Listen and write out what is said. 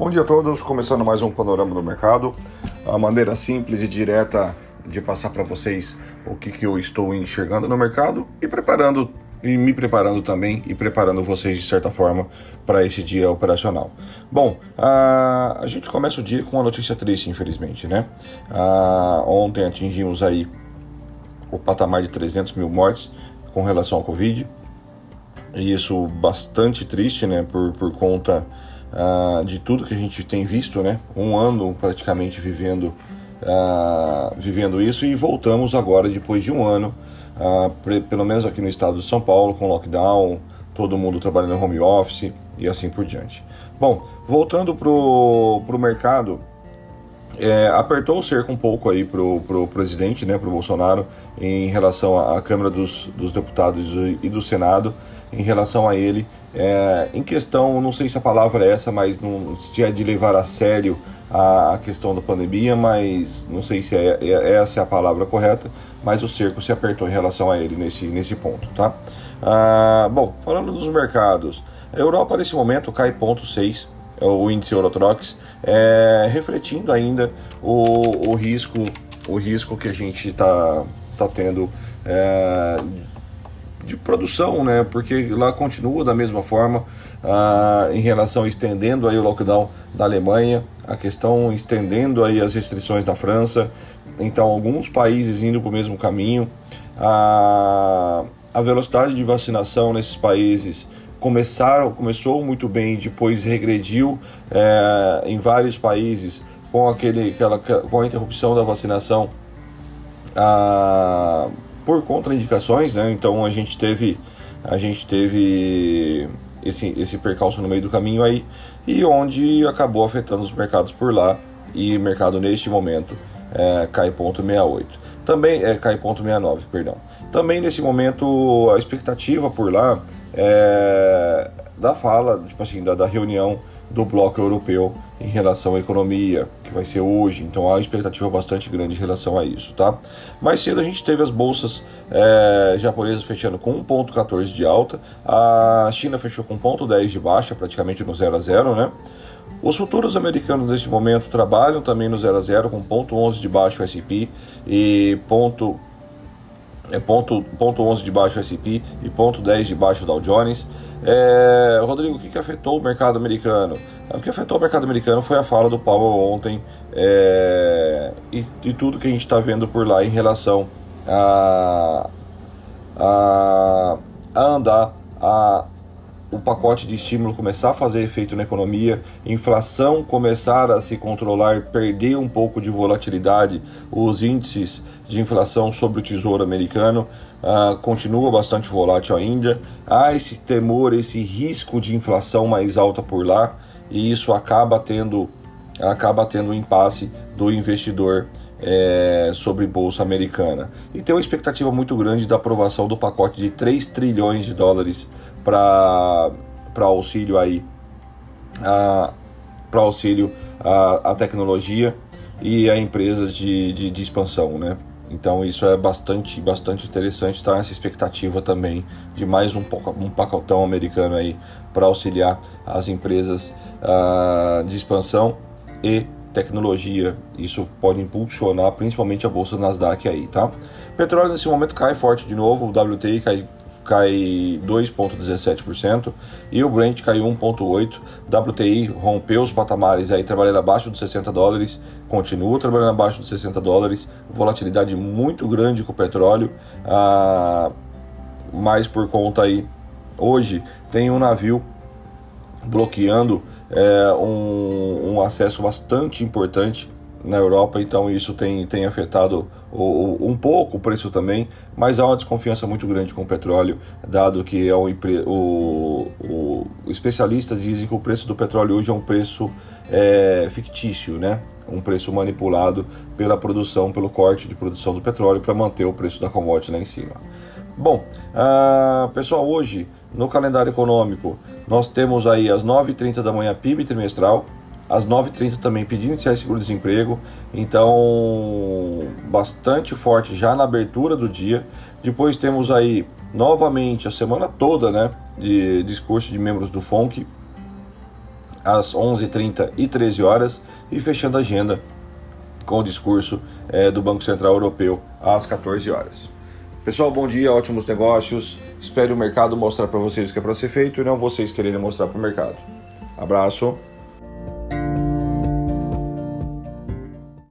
Bom dia a todos, começando mais um panorama do mercado. A maneira simples e direta de passar para vocês o que, que eu estou enxergando no mercado e preparando e me preparando também e preparando vocês de certa forma para esse dia operacional. Bom, a, a gente começa o dia com uma notícia triste, infelizmente, né? A, ontem atingimos aí o patamar de 300 mil mortes com relação ao Covid. E isso bastante triste, né? Por, por conta uh, de tudo que a gente tem visto, né? Um ano praticamente vivendo, uh, vivendo isso e voltamos agora depois de um ano, uh, pelo menos aqui no estado de São Paulo, com lockdown, todo mundo trabalhando home office e assim por diante. Bom, voltando para o mercado, é, apertou o cerco um pouco aí pro, pro presidente, né, pro Bolsonaro, em relação à Câmara dos, dos Deputados e do Senado, em relação a ele, é, em questão, não sei se a palavra é essa, mas não, se é de levar a sério a, a questão da pandemia, mas não sei se é, é, essa é a palavra correta, mas o cerco se apertou em relação a ele nesse, nesse ponto, tá? Ah, bom, falando dos mercados, a Europa nesse momento cai 0,6 é o índice Eurotrox, é, refletindo ainda o, o, risco, o risco que a gente está tá tendo é, de produção, né? Porque lá continua da mesma forma ah, em relação estendendo aí o lockdown da Alemanha, a questão estendendo aí as restrições da França, então alguns países indo para o mesmo caminho, a, a velocidade de vacinação nesses países começaram, começou muito bem, depois regrediu é, em vários países com, aquele, aquela, com a interrupção da vacinação. A, por contraindicações, né? Então a gente teve a gente teve esse, esse percalço no meio do caminho aí e onde acabou afetando os mercados por lá e mercado neste momento é, cai ponto 68. Também é, cai ponto 69, perdão. Também nesse momento a expectativa por lá é, da fala, tipo assim, da, da reunião do bloco europeu em relação à economia, que vai ser hoje, então há uma expectativa bastante grande em relação a isso, tá? Mais cedo a gente teve as bolsas é, japonesas fechando com 1,14 de alta, a China fechou com 1,10 de baixa, praticamente no 0 a 0, né? Os futuros americanos neste momento trabalham também no 0 a 0 com 0,11 de baixo o S&P e ponto é ponto, ponto 11 de baixo o S&P e ponto 10 de baixo o Dow Jones. É, Rodrigo, o que, que afetou o mercado americano? O que afetou o mercado americano foi a fala do Powell ontem é, e, e, tudo que a gente está vendo por lá em relação a, a, a andar a o pacote de estímulo começar a fazer efeito na economia, inflação começar a se controlar, perder um pouco de volatilidade, os índices de inflação sobre o tesouro americano uh, continua bastante volátil ainda. Há esse temor, esse risco de inflação mais alta por lá, e isso acaba tendo acaba tendo um impasse do investidor é, sobre bolsa americana. E tem uma expectativa muito grande da aprovação do pacote de 3 trilhões de dólares para auxílio aí para auxílio à, tecnologia e a empresas de, de, de, expansão, né? Então isso é bastante, bastante interessante, tá? Essa expectativa também de mais um, um pacotão americano aí para auxiliar as empresas uh, de expansão e tecnologia. Isso pode impulsionar principalmente a bolsa Nasdaq aí, tá? Petróleo nesse momento cai forte de novo, o WTI cai cai 2,17% e o Brent caiu 1,8%. WTI rompeu os patamares aí, trabalhando abaixo dos 60 dólares, continua trabalhando abaixo dos 60 dólares, volatilidade muito grande com o petróleo, ah, mas por conta aí, hoje tem um navio bloqueando é, um, um, acesso bastante importante na Europa, então isso tem, tem afetado o, o, um pouco o preço também, mas há uma desconfiança muito grande com o petróleo, dado que é o, o, especialistas dizem que o preço do petróleo hoje é um preço é, fictício, né? um preço manipulado pela produção, pelo corte de produção do petróleo para manter o preço da commodity lá em cima. Bom, uh, pessoal, hoje no calendário econômico nós temos aí às 9h30 da manhã PIB trimestral, às 9h30 também pedindo iniciar seguro-desemprego, então bastante forte já na abertura do dia. Depois temos aí novamente a semana toda, né, de discurso de membros do FONC, às 11h30 e 13 horas e fechando a agenda com o discurso é, do Banco Central Europeu às 14 horas. Pessoal, bom dia, ótimos negócios. Espero o mercado mostrar para vocês o que é para ser feito e não vocês quererem mostrar para o mercado. Abraço.